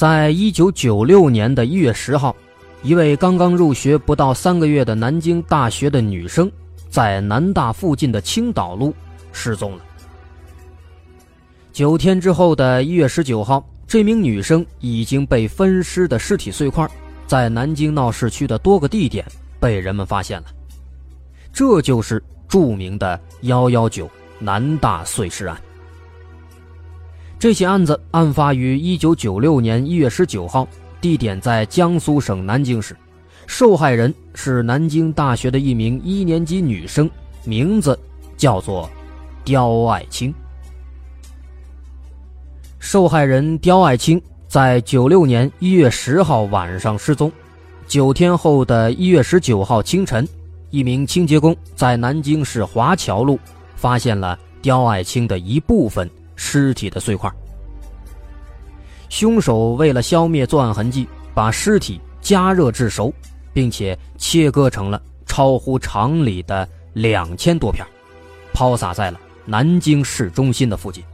在一九九六年的一月十号，一位刚刚入学不到三个月的南京大学的女生，在南大附近的青岛路失踪了。九天之后的一月十九号，这名女生已经被分尸的尸体碎块，在南京闹市区的多个地点被人们发现了。这就是著名的“幺幺九”南大碎尸案。这起案子案发于一九九六年一月十九号，地点在江苏省南京市，受害人是南京大学的一名一年级女生，名字叫做刁爱青。受害人刁爱青在九六年一月十号晚上失踪，九天后的一月十九号清晨，一名清洁工在南京市华侨路发现了刁爱青的一部分。尸体的碎块。凶手为了消灭作案痕迹，把尸体加热至熟，并且切割成了超乎常理的两千多片，抛洒在了南京市中心的附近。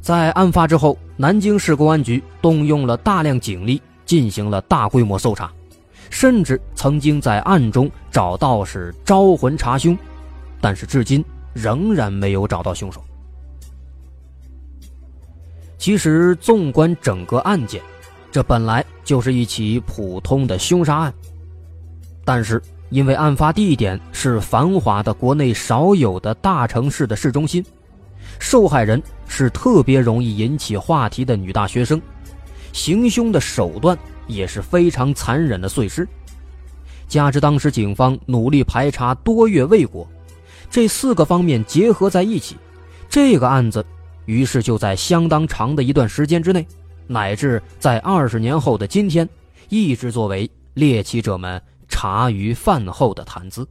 在案发之后，南京市公安局动用了大量警力进行了大规模搜查，甚至曾经在暗中找到是招魂查凶，但是至今仍然没有找到凶手。其实，纵观整个案件，这本来就是一起普通的凶杀案。但是，因为案发地点是繁华的国内少有的大城市的市中心，受害人是特别容易引起话题的女大学生，行凶的手段也是非常残忍的碎尸。加之当时警方努力排查多月未果，这四个方面结合在一起，这个案子于是就在相当长的一段时间之内，乃至在二十年后的今天，一直作为猎奇者们茶余饭后的谈资。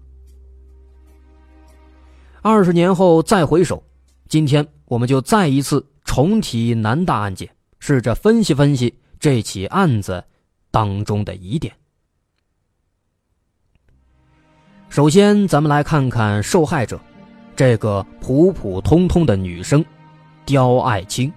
二十年后再回首，今天我们就再一次重提南大案件，试着分析分析这起案子当中的疑点。首先，咱们来看看受害者，这个普普通通的女生，刁爱青。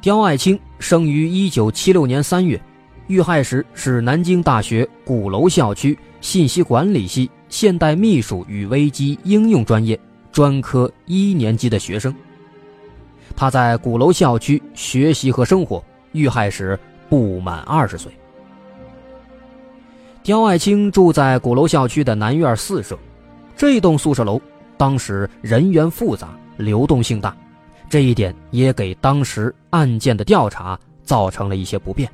刁爱青生于一九七六年三月，遇害时是南京大学鼓楼校区信息管理系现代秘书与危机应用专业专科一年级的学生。他在鼓楼校区学习和生活，遇害时不满二十岁。刁爱青住在鼓楼校区的南院四舍，这栋宿舍楼当时人员复杂，流动性大，这一点也给当时案件的调查造成了一些不便。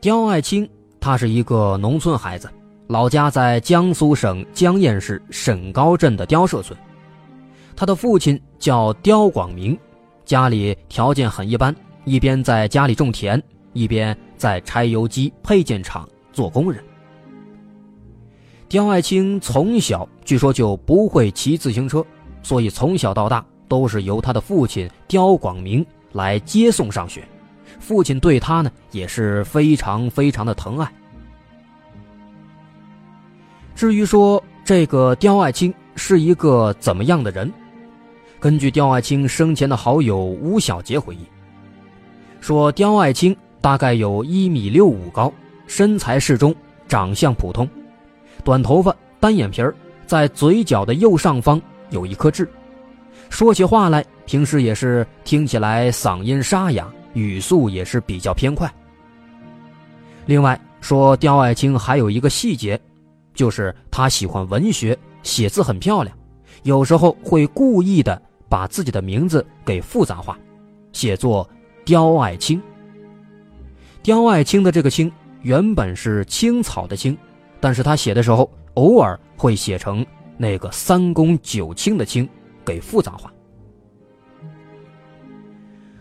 刁爱青，他是一个农村孩子，老家在江苏省江堰市沈高镇的刁社村，他的父亲叫刁广明，家里条件很一般，一边在家里种田，一边。在柴油机配件厂做工人。刁爱青从小据说就不会骑自行车，所以从小到大都是由他的父亲刁广明来接送上学。父亲对他呢也是非常非常的疼爱。至于说这个刁爱青是一个怎么样的人，根据刁爱青生前的好友吴小杰回忆，说刁爱青。大概有一米六五高，身材适中，长相普通，短头发，单眼皮儿，在嘴角的右上方有一颗痣，说起话来，平时也是听起来嗓音沙哑，语速也是比较偏快。另外说，刁爱青还有一个细节，就是他喜欢文学，写字很漂亮，有时候会故意的把自己的名字给复杂化，写作刁爱青。刁爱青的这个“青”原本是青草的“青”，但是他写的时候偶尔会写成那个三公九卿的“卿”，给复杂化。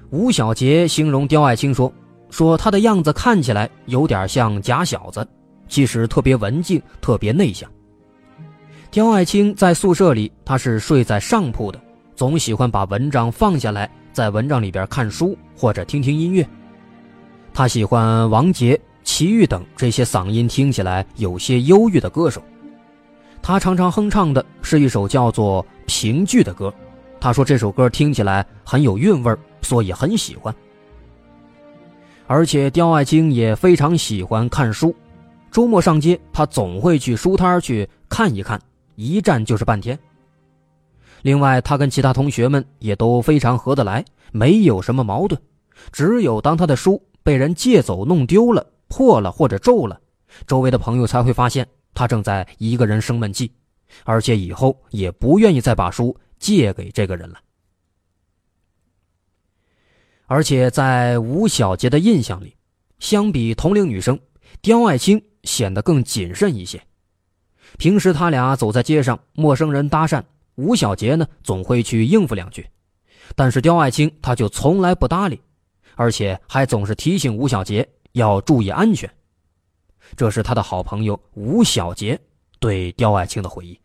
吴小杰形容刁爱青说：“说他的样子看起来有点像假小子，其实特别文静，特别内向。”刁爱青在宿舍里，他是睡在上铺的，总喜欢把文章放下来，在文章里边看书或者听听音乐。他喜欢王杰、齐豫等这些嗓音听起来有些忧郁的歌手，他常常哼唱的是一首叫做《评剧》的歌。他说这首歌听起来很有韵味所以很喜欢。而且刁爱青也非常喜欢看书，周末上街，他总会去书摊去看一看，一站就是半天。另外，他跟其他同学们也都非常合得来，没有什么矛盾，只有当他的书。被人借走、弄丢了、破了或者皱了，周围的朋友才会发现他正在一个人生闷气，而且以后也不愿意再把书借给这个人了。而且在吴小杰的印象里，相比同龄女生，刁爱青显得更谨慎一些。平时他俩走在街上，陌生人搭讪，吴小杰呢总会去应付两句，但是刁爱青他就从来不搭理。而且还总是提醒吴小杰要注意安全，这是他的好朋友吴小杰对刁爱青的回忆。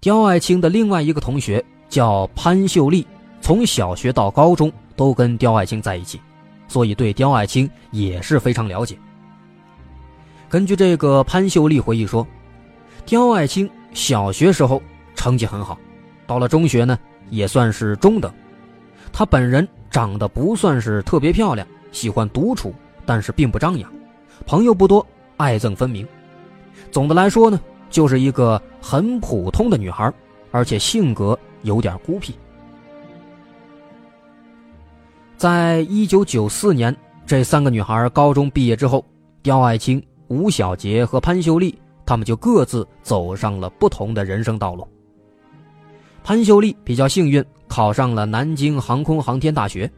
刁爱青的另外一个同学叫潘秀丽，从小学到高中都跟刁爱青在一起，所以对刁爱青也是非常了解。根据这个潘秀丽回忆说，刁爱青小学时候成绩很好，到了中学呢也算是中等。他本人长得不算是特别漂亮，喜欢独处，但是并不张扬，朋友不多，爱憎分明。总的来说呢，就是一个很普通的女孩，而且性格有点孤僻。在一九九四年，这三个女孩高中毕业之后，刁爱青、吴小杰和潘秀丽他们就各自走上了不同的人生道路。潘秀丽比较幸运，考上了南京航空航天大学；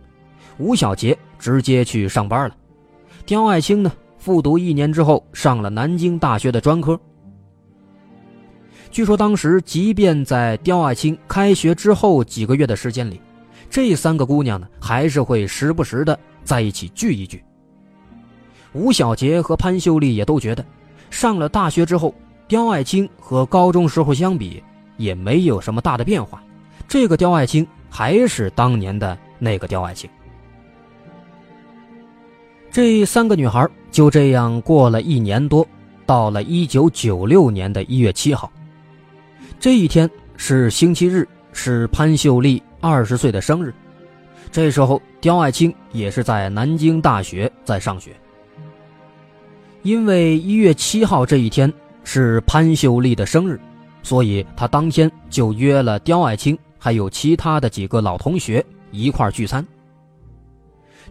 吴小杰直接去上班了；刁爱青呢，复读一年之后上了南京大学的专科。据说当时，即便在刁爱青开学之后几个月的时间里，这三个姑娘呢，还是会时不时的在一起聚一聚。吴小杰和潘秀丽也都觉得，上了大学之后，刁爱青和高中时候相比也没有什么大的变化，这个刁爱青还是当年的那个刁爱青。这三个女孩就这样过了一年多，到了一九九六年的一月七号。这一天是星期日，是潘秀丽二十岁的生日。这时候，刁爱青也是在南京大学在上学。因为一月七号这一天是潘秀丽的生日，所以他当天就约了刁爱青还有其他的几个老同学一块聚餐。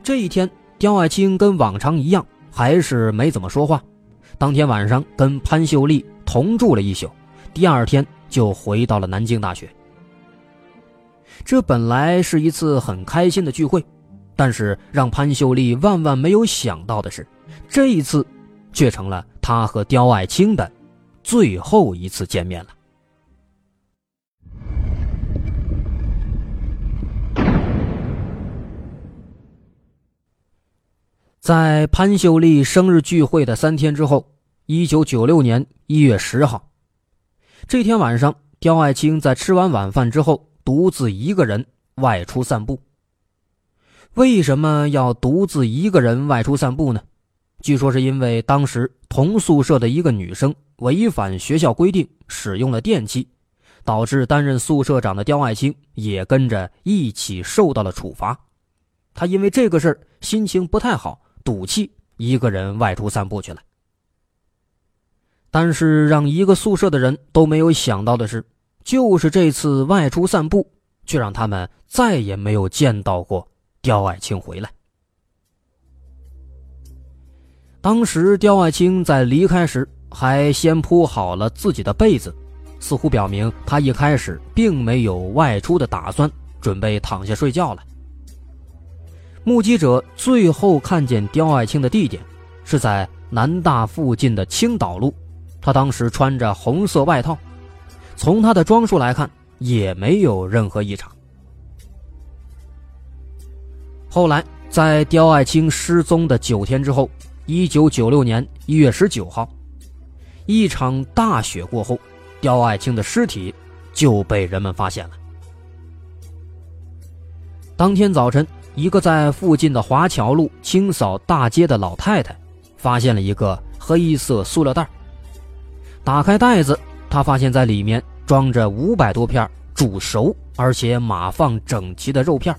这一天，刁爱青跟往常一样，还是没怎么说话。当天晚上跟潘秀丽同住了一宿，第二天。就回到了南京大学。这本来是一次很开心的聚会，但是让潘秀丽万万没有想到的是，这一次却成了她和刁爱青的最后一次见面了。在潘秀丽生日聚会的三天之后，一九九六年一月十号。这天晚上，刁爱青在吃完晚饭之后，独自一个人外出散步。为什么要独自一个人外出散步呢？据说是因为当时同宿舍的一个女生违反学校规定使用了电器，导致担任宿舍长的刁爱青也跟着一起受到了处罚。他因为这个事儿心情不太好，赌气一个人外出散步去了。但是让一个宿舍的人都没有想到的是，就是这次外出散步，却让他们再也没有见到过刁爱青回来。当时刁爱青在离开时，还先铺好了自己的被子，似乎表明他一开始并没有外出的打算，准备躺下睡觉了。目击者最后看见刁爱青的地点，是在南大附近的青岛路。他当时穿着红色外套，从他的装束来看，也没有任何异常。后来，在刁爱青失踪的九天之后，一九九六年一月十九号，一场大雪过后，刁爱青的尸体就被人们发现了。当天早晨，一个在附近的华侨路清扫大街的老太太，发现了一个黑色塑料袋。打开袋子，她发现在里面装着五百多片煮熟而且码放整齐的肉片。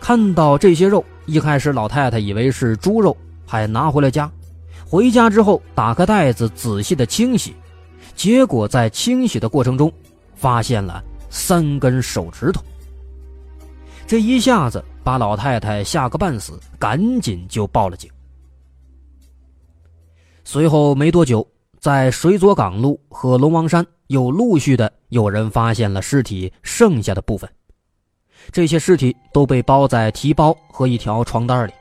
看到这些肉，一开始老太太以为是猪肉，还拿回了家。回家之后，打开袋子仔细的清洗，结果在清洗的过程中，发现了三根手指头。这一下子把老太太吓个半死，赶紧就报了警。随后没多久，在水左港路和龙王山又陆续的有人发现了尸体剩下的部分，这些尸体都被包在提包和一条床单里。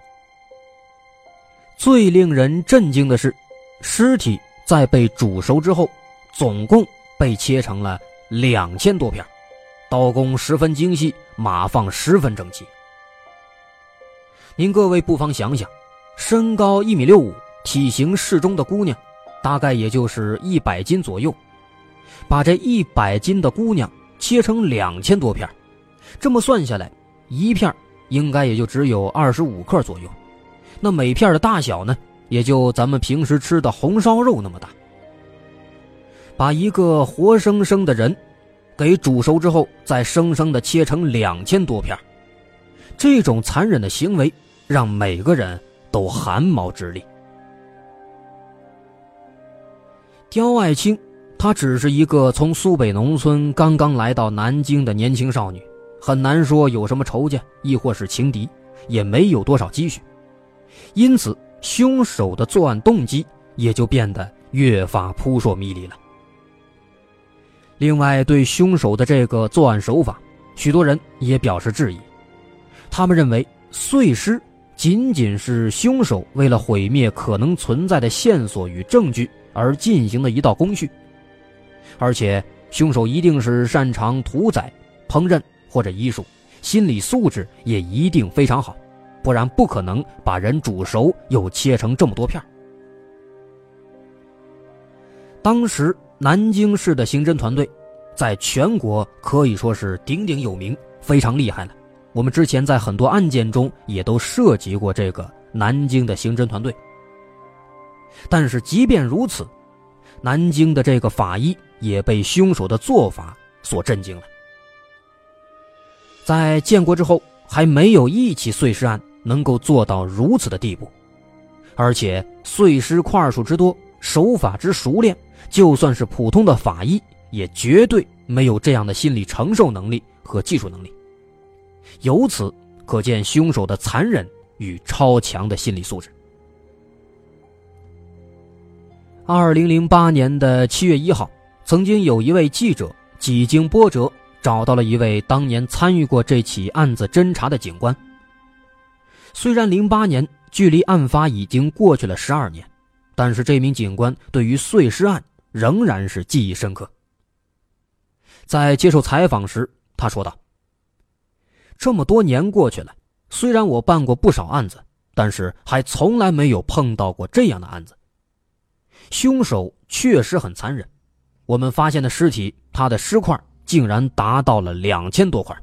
最令人震惊的是，尸体在被煮熟之后，总共被切成了两千多片，刀工十分精细，码放十分整齐。您各位不妨想想，身高一米六五。体型适中的姑娘，大概也就是一百斤左右。把这一百斤的姑娘切成两千多片，这么算下来，一片应该也就只有二十五克左右。那每片的大小呢，也就咱们平时吃的红烧肉那么大。把一个活生生的人给煮熟之后，再生生的切成两千多片，这种残忍的行为让每个人都汗毛直立。刁爱青，她只是一个从苏北农村刚刚来到南京的年轻少女，很难说有什么仇家，亦或是情敌，也没有多少积蓄，因此凶手的作案动机也就变得越发扑朔迷离了。另外，对凶手的这个作案手法，许多人也表示质疑。他们认为碎尸仅仅是凶手为了毁灭可能存在的线索与证据而进行的一道工序，而且凶手一定是擅长屠宰、烹饪或者医术，心理素质也一定非常好，不然不可能把人煮熟又切成这么多片当时南京市的刑侦团队，在全国可以说是鼎鼎有名，非常厉害了。我们之前在很多案件中也都涉及过这个南京的刑侦团队，但是即便如此，南京的这个法医也被凶手的做法所震惊了。在建国之后，还没有一起碎尸案能够做到如此的地步，而且碎尸块数之多，手法之熟练，就算是普通的法医也绝对没有这样的心理承受能力和技术能力。由此可见凶手的残忍与超强的心理素质。二零零八年的七月一号，曾经有一位记者几经波折，找到了一位当年参与过这起案子侦查的警官。虽然零八年距离案发已经过去了十二年，但是这名警官对于碎尸案仍然是记忆深刻。在接受采访时，他说道。这么多年过去了，虽然我办过不少案子，但是还从来没有碰到过这样的案子。凶手确实很残忍，我们发现的尸体，他的尸块竟然达到了两千多块，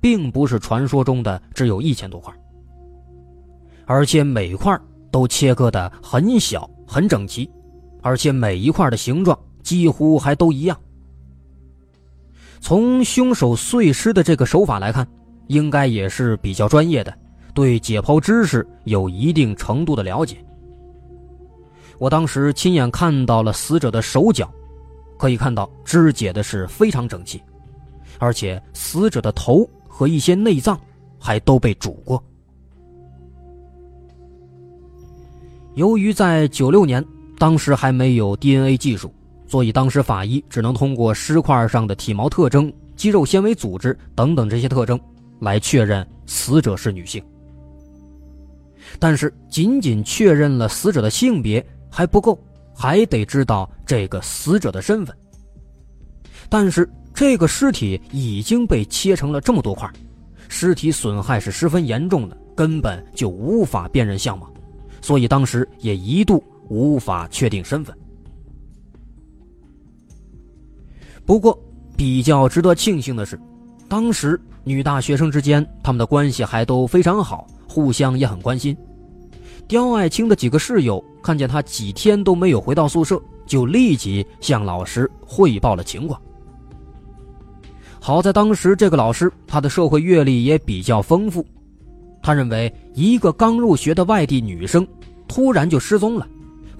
并不是传说中的只有一千多块。而且每块都切割的很小很整齐，而且每一块的形状几乎还都一样。从凶手碎尸的这个手法来看。应该也是比较专业的，对解剖知识有一定程度的了解。我当时亲眼看到了死者的手脚，可以看到肢解的是非常整齐，而且死者的头和一些内脏还都被煮过。由于在九六年，当时还没有 DNA 技术，所以当时法医只能通过尸块上的体毛特征、肌肉纤维组织等等这些特征。来确认死者是女性，但是仅仅确认了死者的性别还不够，还得知道这个死者的身份。但是这个尸体已经被切成了这么多块，尸体损害是十分严重的，根本就无法辨认相貌，所以当时也一度无法确定身份。不过，比较值得庆幸的是，当时。女大学生之间，他们的关系还都非常好，互相也很关心。刁爱青的几个室友看见他几天都没有回到宿舍，就立即向老师汇报了情况。好在当时这个老师他的社会阅历也比较丰富，他认为一个刚入学的外地女生突然就失踪了，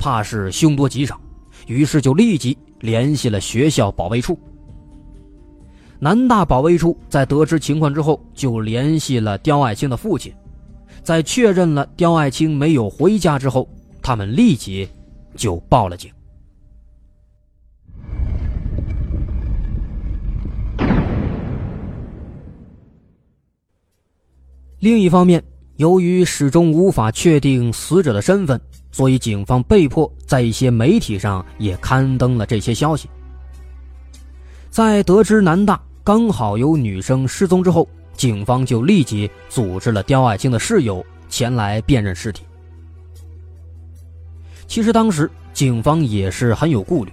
怕是凶多吉少，于是就立即联系了学校保卫处。南大保卫处在得知情况之后，就联系了刁爱青的父亲，在确认了刁爱青没有回家之后，他们立即就报了警。另一方面，由于始终无法确定死者的身份，所以警方被迫在一些媒体上也刊登了这些消息。在得知南大。刚好有女生失踪之后，警方就立即组织了刁爱青的室友前来辨认尸体。其实当时警方也是很有顾虑，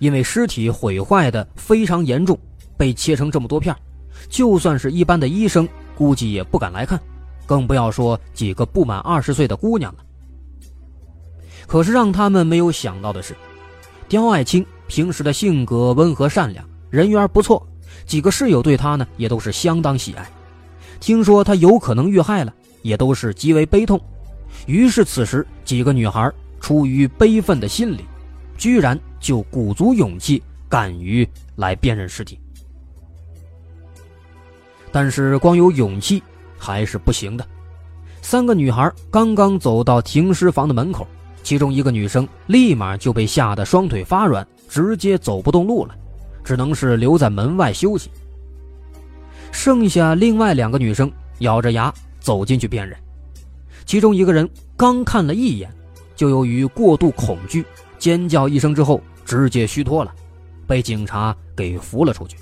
因为尸体毁坏的非常严重，被切成这么多片，就算是一般的医生估计也不敢来看，更不要说几个不满二十岁的姑娘了。可是让他们没有想到的是，刁爱青平时的性格温和善良，人缘不错。几个室友对他呢也都是相当喜爱，听说他有可能遇害了，也都是极为悲痛。于是此时几个女孩出于悲愤的心理，居然就鼓足勇气，敢于来辨认尸体。但是光有勇气还是不行的。三个女孩刚刚走到停尸房的门口，其中一个女生立马就被吓得双腿发软，直接走不动路了，只能是留在门外休息。剩下另外两个女生咬着牙走进去辨认，其中一个人刚看了一眼，就由于过度恐惧，尖叫一声之后直接虚脱了，被警察给扶了出去。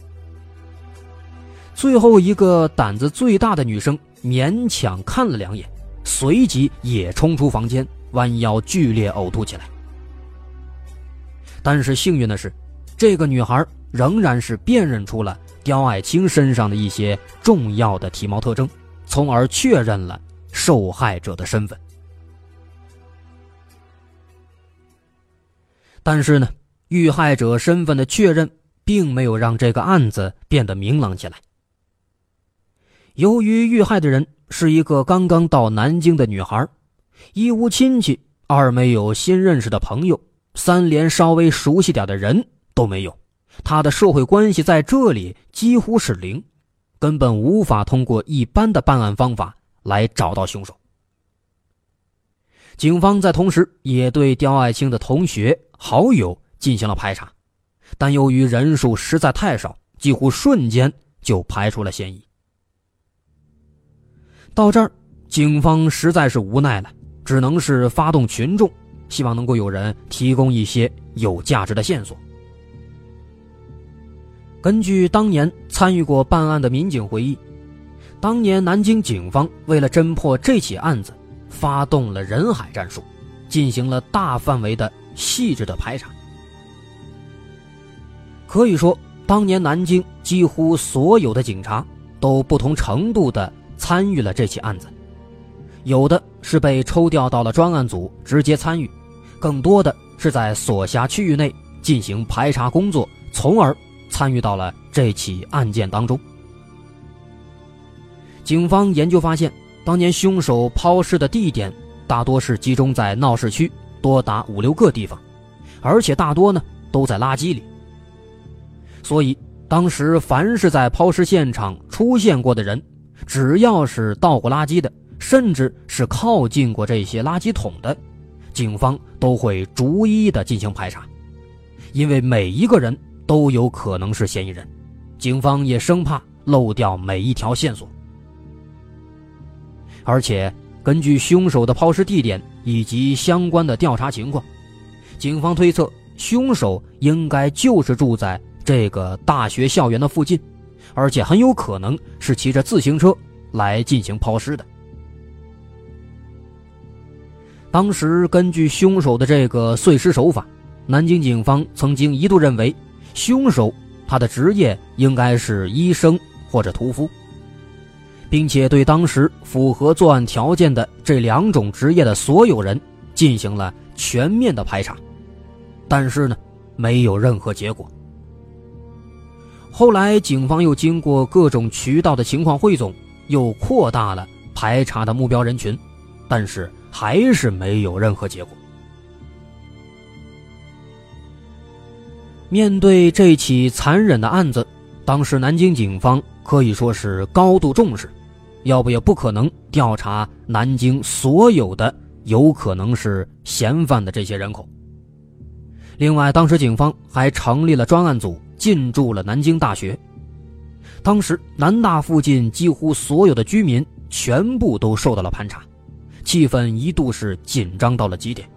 最后一个胆子最大的女生勉强看了两眼，随即也冲出房间。弯腰剧烈呕吐起来，但是幸运的是，这个女孩仍然是辨认出了刁爱青身上的一些重要的体貌特征，从而确认了受害者的身份。但是呢，遇害者身份的确认并没有让这个案子变得明朗起来。由于遇害的人是一个刚刚到南京的女孩。一无亲戚，二没有新认识的朋友，三连稍微熟悉点的人都没有，他的社会关系在这里几乎是零，根本无法通过一般的办案方法来找到凶手。警方在同时也对刁爱青的同学、好友进行了排查，但由于人数实在太少，几乎瞬间就排除了嫌疑。到这儿，警方实在是无奈了。只能是发动群众，希望能够有人提供一些有价值的线索。根据当年参与过办案的民警回忆，当年南京警方为了侦破这起案子，发动了人海战术，进行了大范围的细致的排查。可以说，当年南京几乎所有的警察都不同程度的参与了这起案子。有的是被抽调到了专案组直接参与，更多的是在所辖区域内进行排查工作，从而参与到了这起案件当中。警方研究发现，当年凶手抛尸的地点大多是集中在闹市区，多达五六个地方，而且大多呢都在垃圾里。所以，当时凡是在抛尸现场出现过的人，只要是倒过垃圾的。甚至是靠近过这些垃圾桶的，警方都会逐一的进行排查，因为每一个人都有可能是嫌疑人，警方也生怕漏掉每一条线索。而且根据凶手的抛尸地点以及相关的调查情况，警方推测凶手应该就是住在这个大学校园的附近，而且很有可能是骑着自行车来进行抛尸的。当时根据凶手的这个碎尸手法，南京警方曾经一度认为，凶手他的职业应该是医生或者屠夫，并且对当时符合作案条件的这两种职业的所有人进行了全面的排查，但是呢，没有任何结果。后来警方又经过各种渠道的情况汇总，又扩大了排查的目标人群，但是。还是没有任何结果。面对这起残忍的案子，当时南京警方可以说是高度重视，要不也不可能调查南京所有的有可能是嫌犯的这些人口。另外，当时警方还成立了专案组，进驻了南京大学。当时南大附近几乎所有的居民全部都受到了盘查。气氛一度是紧张到了极点。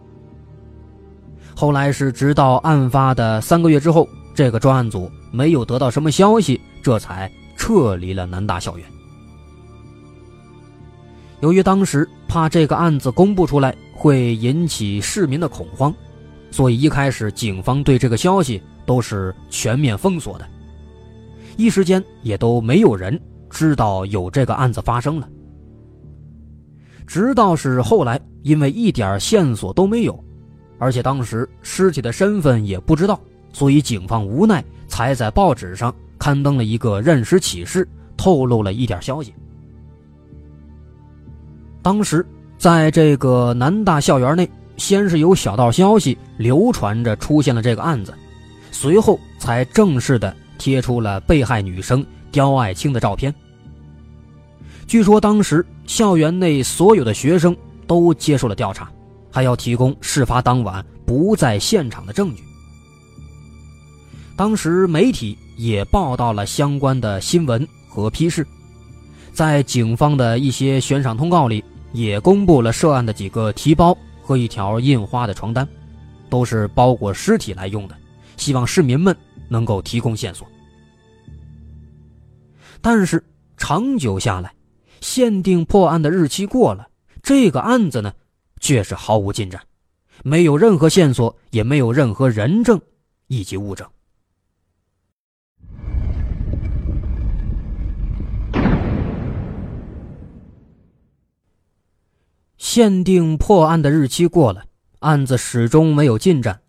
后来是直到案发的三个月之后，这个专案组没有得到什么消息，这才撤离了南大校园。由于当时怕这个案子公布出来会引起市民的恐慌，所以一开始警方对这个消息都是全面封锁的，一时间也都没有人知道有这个案子发生了。直到是后来，因为一点线索都没有，而且当时尸体的身份也不知道，所以警方无奈才在报纸上刊登了一个认尸启事，透露了一点消息。当时在这个南大校园内，先是有小道消息流传着出现了这个案子，随后才正式的贴出了被害女生刁爱青的照片。据说当时校园内所有的学生都接受了调查，还要提供事发当晚不在现场的证据。当时媒体也报道了相关的新闻和批示，在警方的一些悬赏通告里，也公布了涉案的几个提包和一条印花的床单，都是包裹尸体来用的，希望市民们能够提供线索。但是长久下来，限定破案的日期过了，这个案子呢，却是毫无进展，没有任何线索，也没有任何人证以及物证。限定破案的日期过了，案子始终没有进展，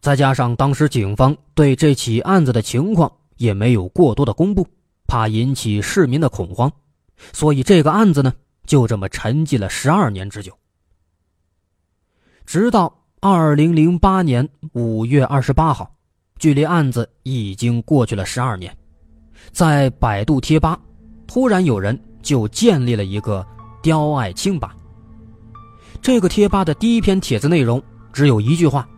再加上当时警方对这起案子的情况也没有过多的公布，怕引起市民的恐慌，所以这个案子呢就这么沉寂了十二年之久。直到二零零八年五月二十八号，距离案子已经过去了十二年，在百度贴吧，突然有人就建立了一个“刁爱青吧”。这个贴吧的第一篇帖子内容只有一句话，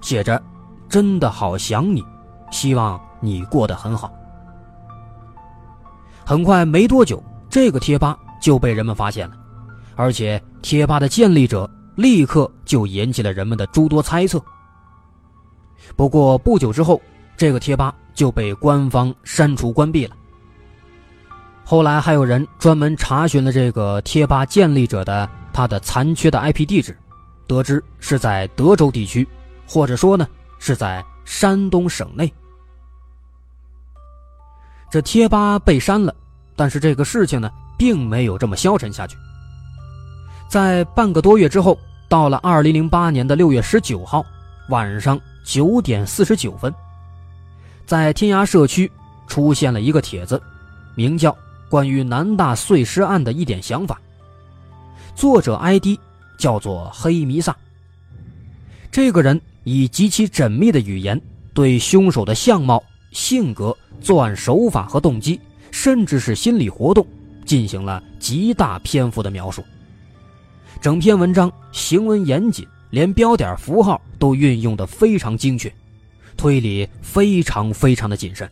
写着：“真的好想你，希望你过得很好。”很快没多久，这个贴吧就被人们发现了，而且贴吧的建立者立刻就引起了人们的诸多猜测。不过不久之后，这个贴吧就被官方删除关闭了。后来还有人专门查询了这个贴吧建立者的。他的残缺的 IP 地址，得知是在德州地区，或者说呢是在山东省内。这贴吧被删了，但是这个事情呢并没有这么消沉下去。在半个多月之后，到了二零零八年的六月十九号晚上九点四十九分，在天涯社区出现了一个帖子，名叫《关于南大碎尸案的一点想法》。作者 ID 叫做黑弥撒。这个人以极其缜密的语言，对凶手的相貌、性格、作案手法和动机，甚至是心理活动，进行了极大篇幅的描述。整篇文章行文严谨，连标点符号都运用的非常精确，推理非常非常的谨慎。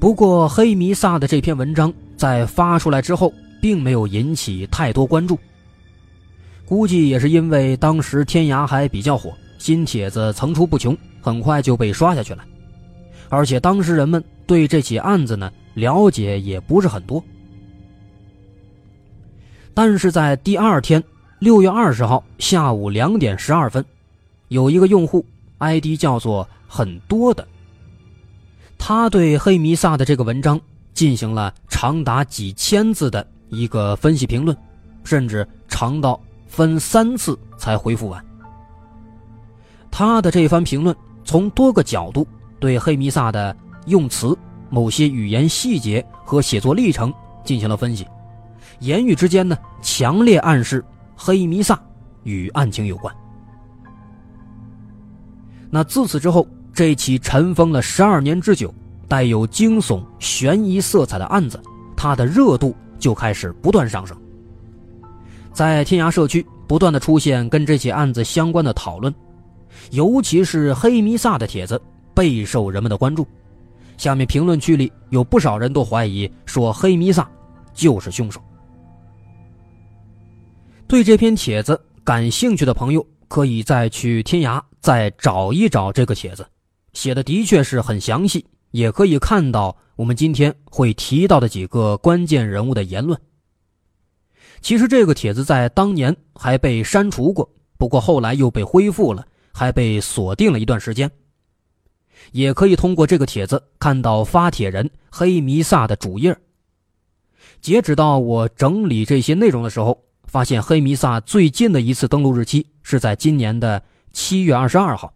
不过，黑弥撒的这篇文章在发出来之后，并没有引起太多关注，估计也是因为当时天涯还比较火，新帖子层出不穷，很快就被刷下去了。而且当时人们对这起案子呢了解也不是很多。但是在第二天，六月二十号下午两点十二分，有一个用户 ID 叫做“很多的”，他对黑弥撒的这个文章进行了长达几千字的。一个分析评论，甚至长到分三次才回复完。他的这番评论从多个角度对黑弥撒的用词、某些语言细节和写作历程进行了分析，言语之间呢，强烈暗示黑弥撒与案情有关。那自此之后，这起尘封了十二年之久、带有惊悚悬疑色彩的案子，它的热度。就开始不断上升，在天涯社区不断的出现跟这起案子相关的讨论，尤其是黑弥撒的帖子备受人们的关注。下面评论区里有不少人都怀疑说黑弥撒就是凶手。对这篇帖子感兴趣的朋友，可以再去天涯再找一找这个帖子，写的的确是很详细，也可以看到。我们今天会提到的几个关键人物的言论。其实这个帖子在当年还被删除过，不过后来又被恢复了，还被锁定了一段时间。也可以通过这个帖子看到发帖人黑弥撒的主页。截止到我整理这些内容的时候，发现黑弥撒最近的一次登录日期是在今年的七月二十二号。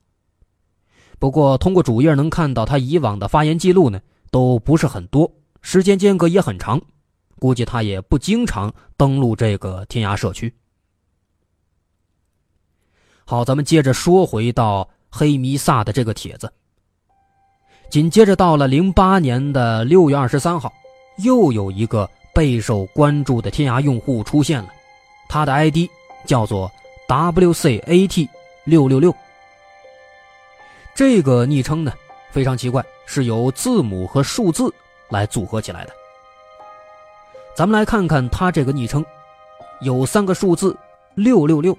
不过通过主页能看到他以往的发言记录呢。都不是很多，时间间隔也很长，估计他也不经常登录这个天涯社区。好，咱们接着说回到黑弥撒的这个帖子。紧接着到了零八年的六月二十三号，又有一个备受关注的天涯用户出现了，他的 ID 叫做 WCAT 六六六。这个昵称呢非常奇怪，是由字母和数字来组合起来的。咱们来看看他这个昵称，有三个数字六六六。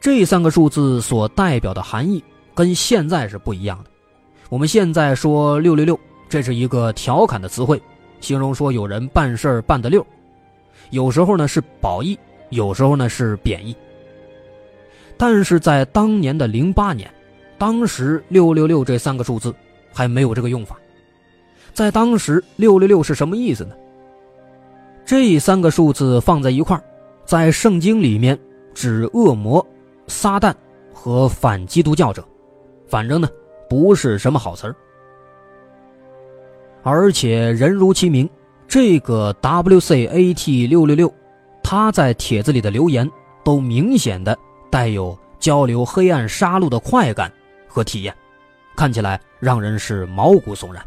这三个数字所代表的含义跟现在是不一样的。我们现在说六六六，这是一个调侃的词汇，形容说有人办事儿办得溜。有时候呢是褒义，有时候呢是贬义。但是在当年的零八年。当时六六六这三个数字还没有这个用法，在当时六六六是什么意思呢？这三个数字放在一块儿在圣经里面指恶魔、撒旦和反基督教者，反正呢不是什么好词儿。而且人如其名，这个 WCAT 六六六，他在帖子里的留言都明显的带有交流黑暗杀戮的快感。和体验，看起来让人是毛骨悚然。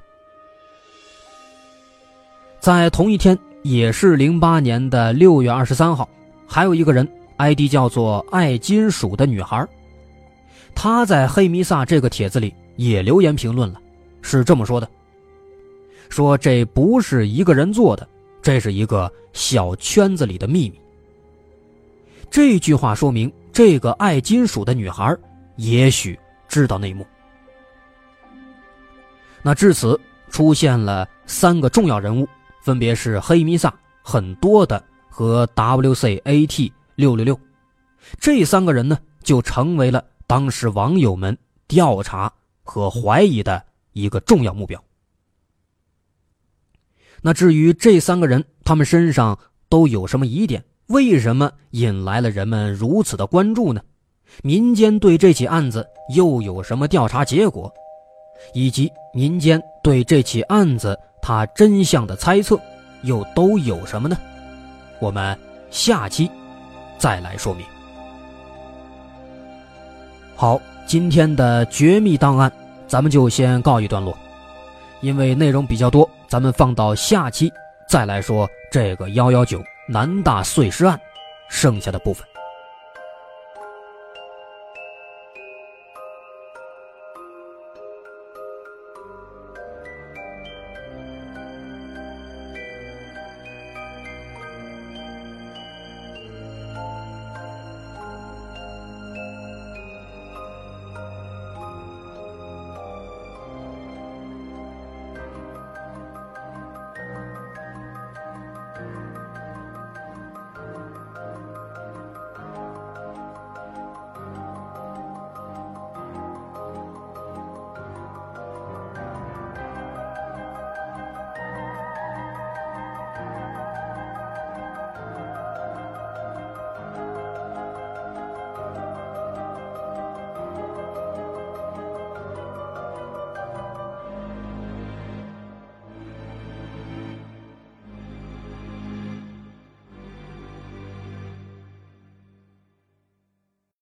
在同一天，也是零八年的六月二十三号，还有一个人，ID 叫做爱金属的女孩，她在黑弥撒这个帖子里也留言评论了，是这么说的：说这不是一个人做的，这是一个小圈子里的秘密。这句话说明，这个爱金属的女孩也许。知道内幕，那至此出现了三个重要人物，分别是黑弥撒、很多的和 WCAT 六六六，这三个人呢就成为了当时网友们调查和怀疑的一个重要目标。那至于这三个人，他们身上都有什么疑点？为什么引来了人们如此的关注呢？民间对这起案子又有什么调查结果，以及民间对这起案子它真相的猜测又都有什么呢？我们下期再来说明。好，今天的绝密档案咱们就先告一段落，因为内容比较多，咱们放到下期再来说这个幺幺九南大碎尸案剩下的部分。